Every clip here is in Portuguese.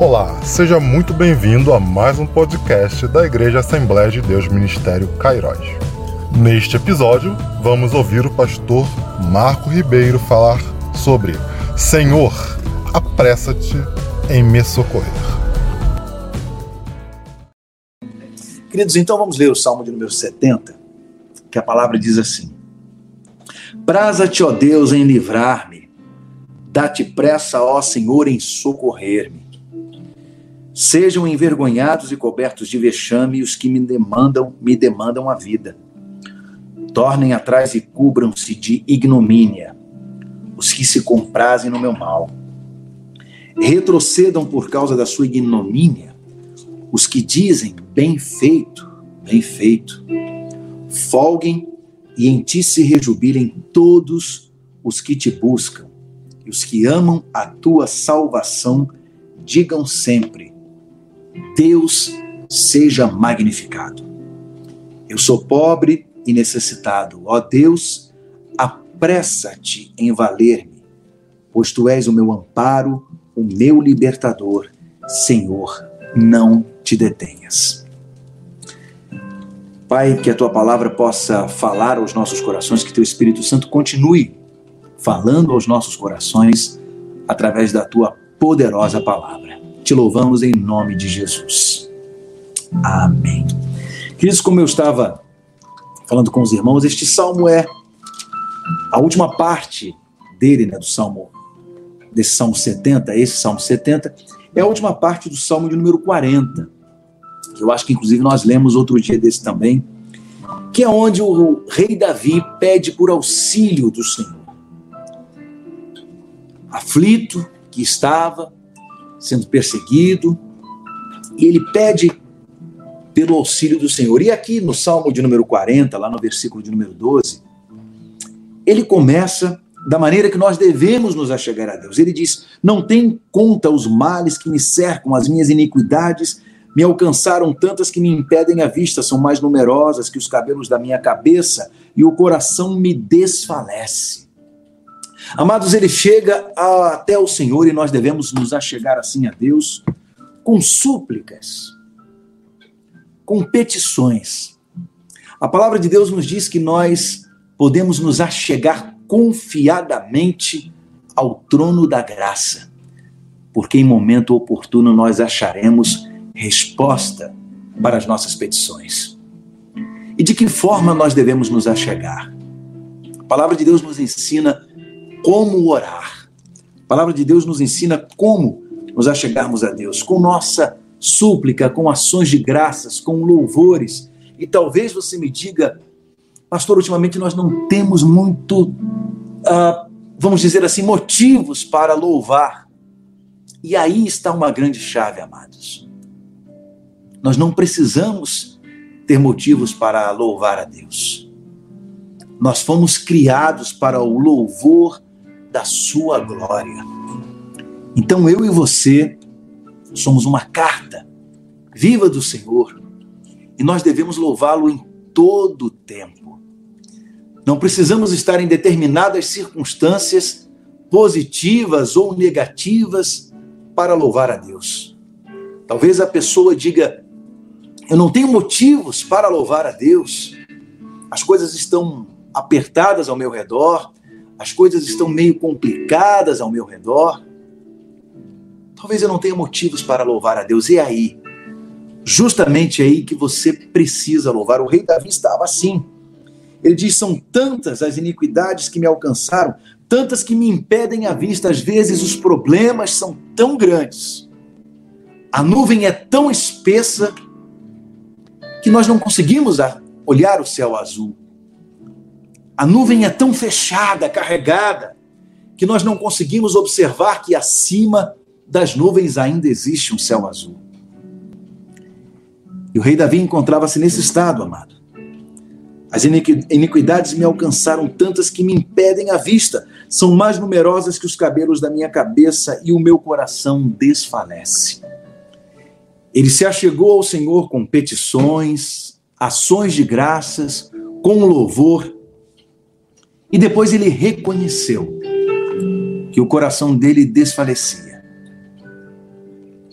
Olá, seja muito bem-vindo a mais um podcast da Igreja Assembleia de Deus Ministério Cairóis. Neste episódio, vamos ouvir o pastor Marco Ribeiro falar sobre Senhor, apressa-te em me socorrer. Queridos, então vamos ler o Salmo de número 70, que a palavra diz assim: Praza-te, ó Deus, em livrar-me, dá-te pressa, ó Senhor, em socorrer-me. Sejam envergonhados e cobertos de vexame os que me demandam, me demandam a vida. Tornem atrás e cubram-se de ignomínia os que se comprazem no meu mal. Retrocedam por causa da sua ignomínia os que dizem bem feito, bem feito. Folguem e em ti se rejubilem todos os que te buscam, e os que amam a tua salvação digam sempre: Deus seja magnificado. Eu sou pobre e necessitado. Ó Deus, apressa-te em valer-me, pois tu és o meu amparo, o meu libertador. Senhor, não te detenhas. Pai, que a tua palavra possa falar aos nossos corações, que teu Espírito Santo continue falando aos nossos corações através da tua poderosa palavra. Te louvamos em nome de Jesus. Amém. Queridos, como eu estava falando com os irmãos, este salmo é a última parte dele, né, do salmo, desse salmo 70, esse salmo 70, é a última parte do salmo de número 40, que eu acho que inclusive nós lemos outro dia desse também, que é onde o rei Davi pede por auxílio do Senhor. Aflito que estava, sendo perseguido, e ele pede pelo auxílio do Senhor. E aqui no Salmo de número 40, lá no versículo de número 12, ele começa da maneira que nós devemos nos achegar a Deus. Ele diz: Não tem conta os males que me cercam, as minhas iniquidades me alcançaram tantas que me impedem a vista, são mais numerosas que os cabelos da minha cabeça, e o coração me desfalece. Amados, ele chega até o Senhor e nós devemos nos achegar assim a Deus com súplicas, com petições. A palavra de Deus nos diz que nós podemos nos achegar confiadamente ao trono da graça, porque em momento oportuno nós acharemos resposta para as nossas petições. E de que forma nós devemos nos achegar? A palavra de Deus nos ensina como orar. A palavra de Deus nos ensina como nos achegarmos a Deus, com nossa súplica, com ações de graças, com louvores. E talvez você me diga, pastor, ultimamente nós não temos muito, uh, vamos dizer assim, motivos para louvar. E aí está uma grande chave, amados. Nós não precisamos ter motivos para louvar a Deus. Nós fomos criados para o louvor da sua glória. Então eu e você somos uma carta viva do Senhor e nós devemos louvá-lo em todo o tempo. Não precisamos estar em determinadas circunstâncias positivas ou negativas para louvar a Deus. Talvez a pessoa diga: Eu não tenho motivos para louvar a Deus. As coisas estão apertadas ao meu redor, as coisas estão meio complicadas ao meu redor. Talvez eu não tenha motivos para louvar a Deus. E aí? Justamente aí que você precisa louvar. O rei Davi estava assim. Ele diz: São tantas as iniquidades que me alcançaram, tantas que me impedem a vista. Às vezes os problemas são tão grandes, a nuvem é tão espessa, que nós não conseguimos olhar o céu azul. A nuvem é tão fechada, carregada, que nós não conseguimos observar que acima das nuvens ainda existe um céu azul. E o rei Davi encontrava-se nesse estado, amado. As iniquidades me alcançaram tantas que me impedem a vista, são mais numerosas que os cabelos da minha cabeça e o meu coração desfalece. Ele se achegou ao Senhor com petições, ações de graças, com louvor e depois ele reconheceu que o coração dele desfalecia.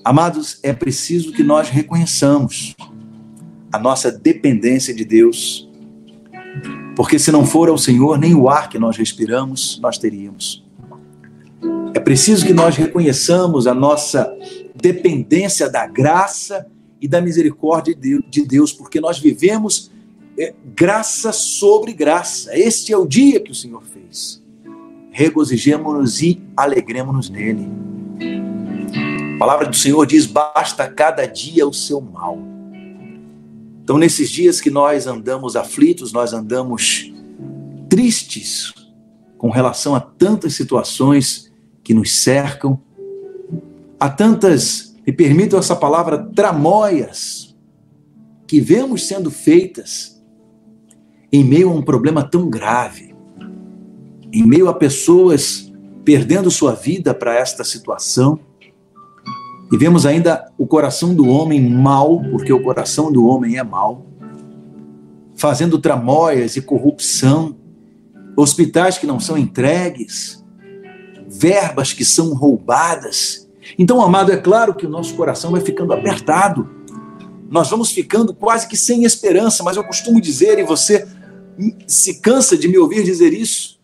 Amados, é preciso que nós reconheçamos a nossa dependência de Deus, porque se não for ao Senhor, nem o ar que nós respiramos nós teríamos. É preciso que nós reconheçamos a nossa dependência da graça e da misericórdia de Deus, porque nós vivemos é, graça sobre graça. Este é o dia que o Senhor fez. Regozijemos-nos e alegremos-nos nele. A palavra do Senhor diz: basta cada dia o seu mal. Então, nesses dias que nós andamos aflitos, nós andamos tristes com relação a tantas situações que nos cercam, a tantas, me permitam essa palavra, tramóias que vemos sendo feitas em meio a um problema tão grave, em meio a pessoas perdendo sua vida para esta situação. E vemos ainda o coração do homem mal, porque o coração do homem é mal, fazendo tramóias e corrupção, hospitais que não são entregues, verbas que são roubadas. Então, amado, é claro que o nosso coração vai ficando apertado. Nós vamos ficando quase que sem esperança, mas eu costumo dizer, e você se cansa de me ouvir dizer isso,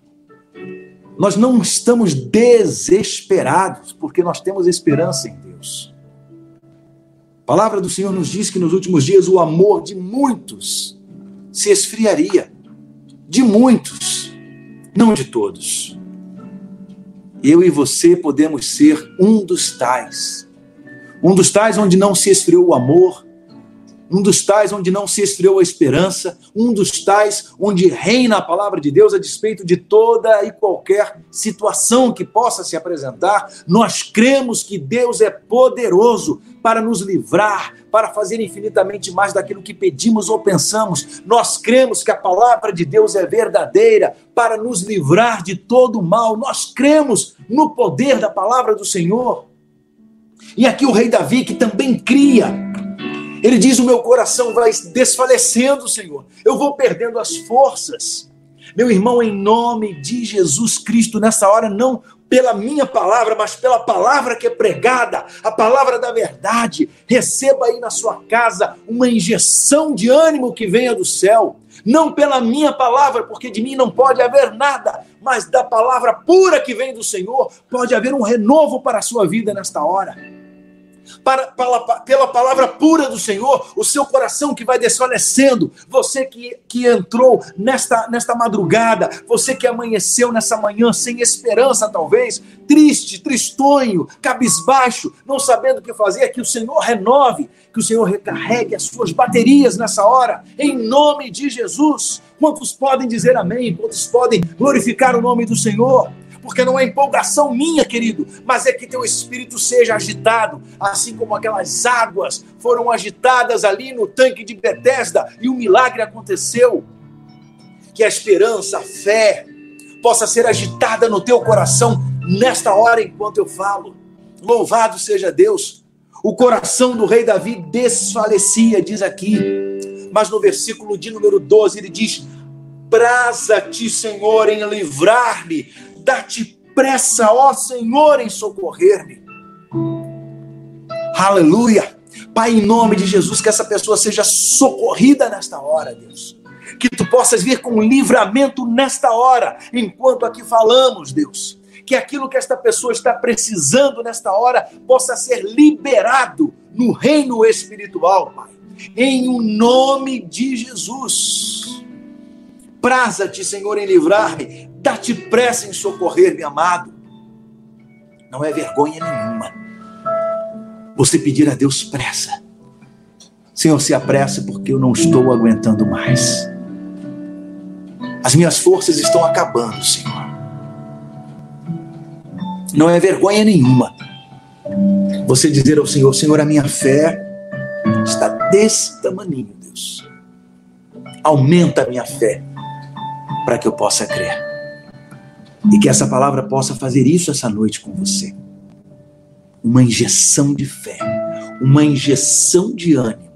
nós não estamos desesperados, porque nós temos esperança em Deus. A palavra do Senhor nos diz que nos últimos dias o amor de muitos se esfriaria. De muitos, não de todos. Eu e você podemos ser um dos tais. Um dos tais onde não se esfriou o amor, um dos tais onde não se esfriou a esperança, um dos tais onde reina a palavra de Deus a despeito de toda e qualquer situação que possa se apresentar. Nós cremos que Deus é poderoso para nos livrar, para fazer infinitamente mais daquilo que pedimos ou pensamos. Nós cremos que a palavra de Deus é verdadeira para nos livrar de todo o mal. Nós cremos no poder da palavra do Senhor. E aqui o rei Davi, que também cria ele diz: O meu coração vai desfalecendo, Senhor. Eu vou perdendo as forças. Meu irmão, em nome de Jesus Cristo, nessa hora, não pela minha palavra, mas pela palavra que é pregada, a palavra da verdade, receba aí na sua casa uma injeção de ânimo que venha do céu. Não pela minha palavra, porque de mim não pode haver nada, mas da palavra pura que vem do Senhor, pode haver um renovo para a sua vida nesta hora para, para, pela palavra pura do Senhor, o seu coração que vai desfalecendo, você que, que entrou nesta, nesta madrugada, você que amanheceu nessa manhã sem esperança, talvez, triste, tristonho, cabisbaixo, não sabendo o que fazer, que o Senhor renove, que o Senhor recarregue as suas baterias nessa hora, em nome de Jesus. Quantos podem dizer amém? Quantos podem glorificar o nome do Senhor? Porque não é empolgação minha, querido, mas é que teu espírito seja agitado, assim como aquelas águas foram agitadas ali no tanque de Betesda e o milagre aconteceu. Que a esperança, a fé possa ser agitada no teu coração nesta hora enquanto eu falo. Louvado seja Deus. O coração do rei Davi desfalecia, diz aqui. Mas no versículo de número 12 ele diz: Praza-te, Senhor, em livrar-me Dá-te pressa, ó Senhor, em socorrer-me. Aleluia. Pai, em nome de Jesus, que essa pessoa seja socorrida nesta hora, Deus. Que tu possas vir com livramento nesta hora, enquanto aqui falamos, Deus. Que aquilo que esta pessoa está precisando nesta hora possa ser liberado no reino espiritual, Pai. Em o nome de Jesus. Praza-te, Senhor, em livrar-me Dá-te pressa em socorrer, meu amado. Não é vergonha nenhuma. Você pedir a Deus pressa. Senhor, se apresse porque eu não estou aguentando mais. As minhas forças estão acabando, Senhor. Não é vergonha nenhuma você dizer ao Senhor: Senhor, a minha fé está desse tamaninho, Deus. Aumenta a minha fé para que eu possa crer. E que essa palavra possa fazer isso essa noite com você. Uma injeção de fé, uma injeção de ânimo.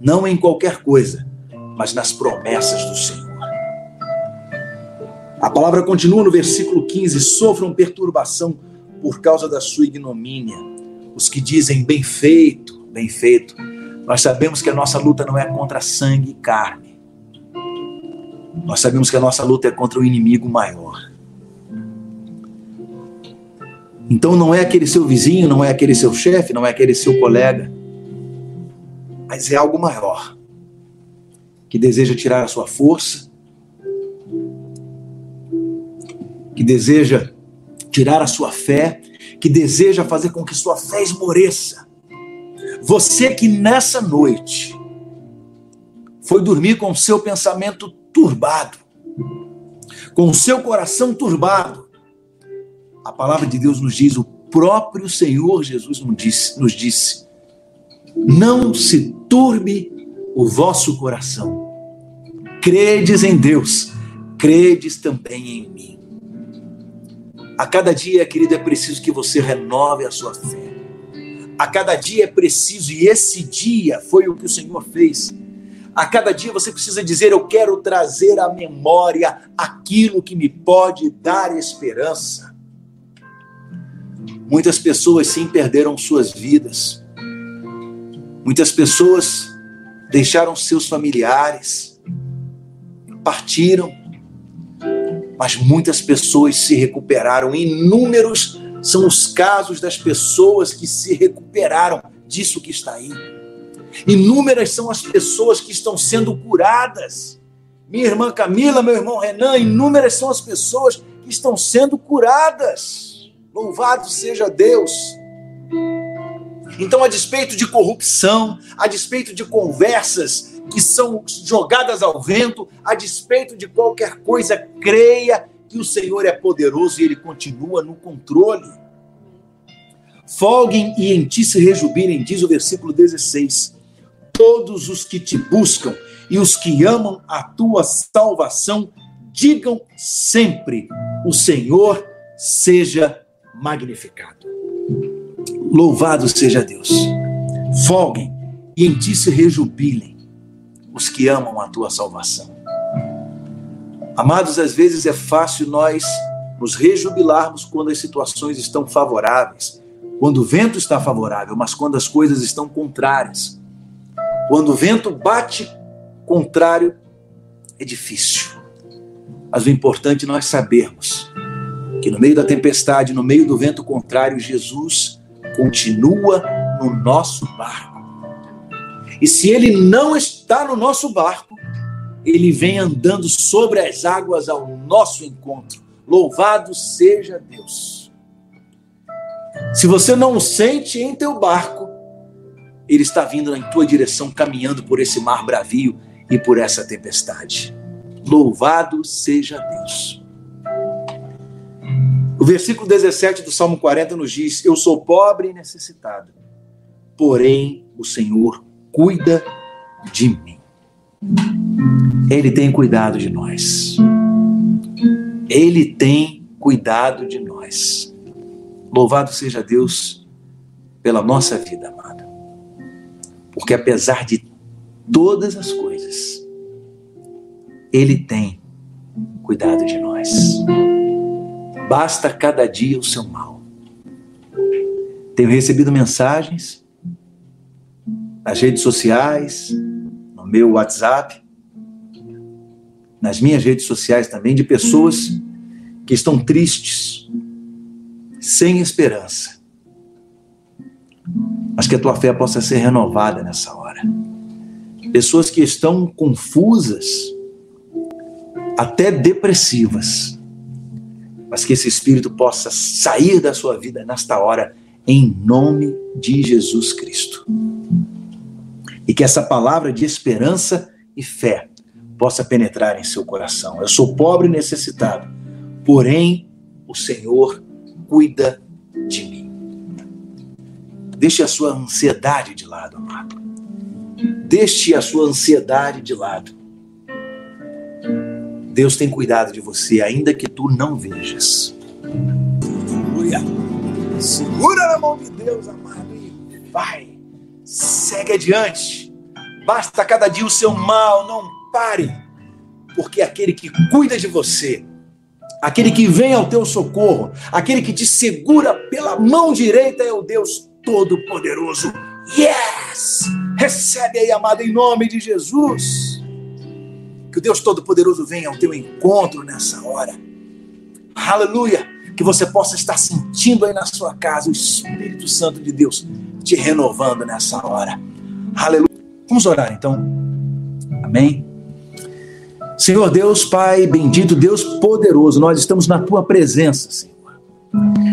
Não em qualquer coisa, mas nas promessas do Senhor. A palavra continua no versículo 15: sofram perturbação por causa da sua ignomínia, os que dizem bem feito, bem feito. Nós sabemos que a nossa luta não é contra sangue e carne. Nós sabemos que a nossa luta é contra o inimigo maior. Então não é aquele seu vizinho, não é aquele seu chefe, não é aquele seu colega, mas é algo maior que deseja tirar a sua força, que deseja tirar a sua fé, que deseja fazer com que sua fé esmoreça. Você que nessa noite foi dormir com o seu pensamento turbado, com o seu coração turbado, a palavra de Deus nos diz, o próprio Senhor Jesus nos disse, nos disse não se turbe o vosso coração. Credes em Deus, credes também em mim. A cada dia, querido, é preciso que você renove a sua fé. A cada dia é preciso, e esse dia foi o que o Senhor fez. A cada dia você precisa dizer: Eu quero trazer à memória aquilo que me pode dar esperança. Muitas pessoas sim perderam suas vidas. Muitas pessoas deixaram seus familiares, partiram, mas muitas pessoas se recuperaram. Inúmeros são os casos das pessoas que se recuperaram disso que está aí. Inúmeras são as pessoas que estão sendo curadas. Minha irmã Camila, meu irmão Renan, inúmeras são as pessoas que estão sendo curadas. Louvado seja Deus. Então, a despeito de corrupção, a despeito de conversas que são jogadas ao vento, a despeito de qualquer coisa, creia que o Senhor é poderoso e ele continua no controle. Folguem e em ti se rejubilem, diz o versículo 16. Todos os que te buscam e os que amam a tua salvação, digam sempre: o Senhor seja magnificado. Louvado seja Deus. Folguem e em ti se rejubilem os que amam a tua salvação. Amados, às vezes é fácil nós nos rejubilarmos quando as situações estão favoráveis, quando o vento está favorável, mas quando as coisas estão contrárias. Quando o vento bate contrário, é difícil. Mas o importante é nós sabermos que no meio da tempestade, no meio do vento contrário, Jesus continua no nosso barco. E se ele não está no nosso barco, ele vem andando sobre as águas ao nosso encontro. Louvado seja Deus. Se você não o sente em teu barco, ele está vindo em tua direção, caminhando por esse mar bravio e por essa tempestade. Louvado seja Deus. O versículo 17 do Salmo 40 nos diz: Eu sou pobre e necessitado, porém o Senhor cuida de mim. Ele tem cuidado de nós. Ele tem cuidado de nós. Louvado seja Deus pela nossa vida, amada. Porque apesar de todas as coisas, Ele tem cuidado de nós. Basta cada dia o seu mal. Tenho recebido mensagens nas redes sociais, no meu WhatsApp, nas minhas redes sociais também, de pessoas que estão tristes, sem esperança. Mas que a tua fé possa ser renovada nessa hora. Pessoas que estão confusas, até depressivas mas que esse espírito possa sair da sua vida nesta hora, em nome de Jesus Cristo. E que essa palavra de esperança e fé possa penetrar em seu coração. Eu sou pobre e necessitado, porém o Senhor cuida de mim. Deixe a sua ansiedade de lado, amado. Deixe a sua ansiedade de lado Deus tem cuidado de você, ainda que tu não vejas. Aleluia. Segura na mão de Deus, amado, e vai. Segue adiante. Basta cada dia o seu mal, não pare. Porque aquele que cuida de você, aquele que vem ao teu socorro, aquele que te segura pela mão direita é o Deus Todo-Poderoso. Yes! Recebe aí, amado, em nome de Jesus. Que o Deus Todo-Poderoso venha ao teu encontro nessa hora. Aleluia! Que você possa estar sentindo aí na sua casa o Espírito Santo de Deus te renovando nessa hora. Aleluia. Vamos orar então. Amém. Senhor Deus, Pai bendito, Deus poderoso, nós estamos na tua presença, Senhor.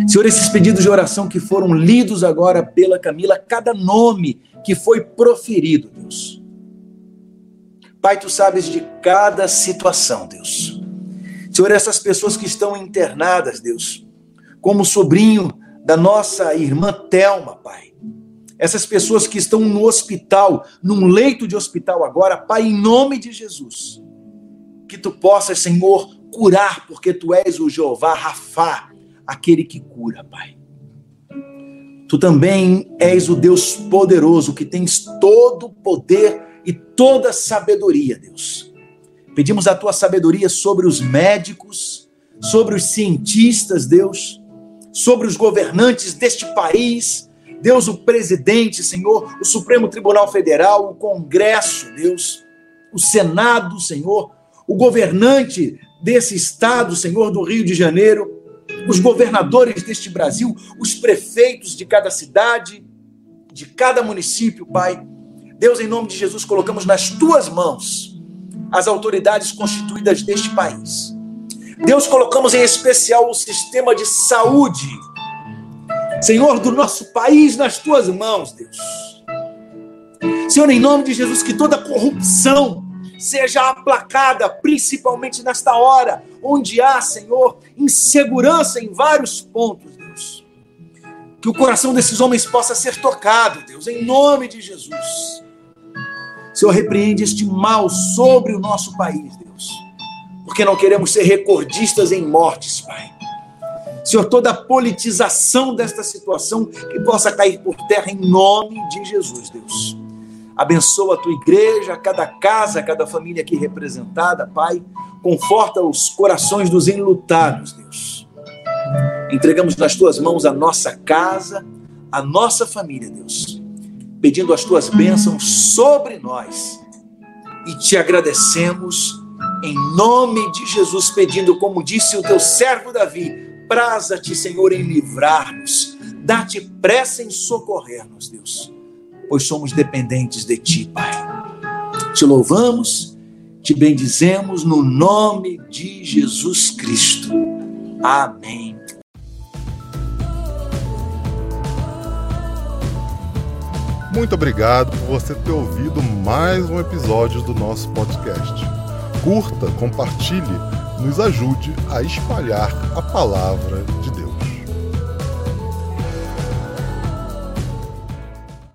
Senhor, esses pedidos de oração que foram lidos agora pela Camila, cada nome que foi proferido, Deus. Pai, tu sabes de cada situação, Deus. Senhor, essas pessoas que estão internadas, Deus, como sobrinho da nossa irmã Telma, Pai. Essas pessoas que estão no hospital, num leito de hospital agora, Pai, em nome de Jesus. Que tu possas, Senhor, curar, porque tu és o Jeová Rafá, aquele que cura, Pai. Tu também és o Deus poderoso, que tens todo o poder e toda a sabedoria, Deus. Pedimos a tua sabedoria sobre os médicos, sobre os cientistas, Deus, sobre os governantes deste país, Deus, o presidente, Senhor, o Supremo Tribunal Federal, o Congresso, Deus, o Senado, Senhor, o governante desse estado, Senhor, do Rio de Janeiro, os governadores deste Brasil, os prefeitos de cada cidade, de cada município, Pai. Deus, em nome de Jesus, colocamos nas tuas mãos as autoridades constituídas deste país. Deus, colocamos em especial o sistema de saúde, Senhor, do nosso país nas tuas mãos, Deus. Senhor, em nome de Jesus, que toda corrupção, seja aplacada, principalmente nesta hora, onde há, Senhor, insegurança em vários pontos, Deus. Que o coração desses homens possa ser tocado, Deus, em nome de Jesus. Senhor, repreende este mal sobre o nosso país, Deus, porque não queremos ser recordistas em mortes, Pai. Senhor, toda a politização desta situação que possa cair por terra em nome de Jesus, Deus. Abençoa a tua igreja, cada casa, cada família aqui representada, Pai. Conforta os corações dos enlutados, Deus. Entregamos nas tuas mãos a nossa casa, a nossa família, Deus. Pedindo as tuas bênçãos sobre nós. E te agradecemos em nome de Jesus, pedindo, como disse o teu servo Davi, praza-te, Senhor, em livrar-nos. Dá-te pressa em socorrer-nos, Deus pois somos dependentes de Ti, Pai. Te louvamos, te bendizemos no nome de Jesus Cristo. Amém. Muito obrigado por você ter ouvido mais um episódio do nosso podcast. Curta, compartilhe, nos ajude a espalhar a palavra de Deus.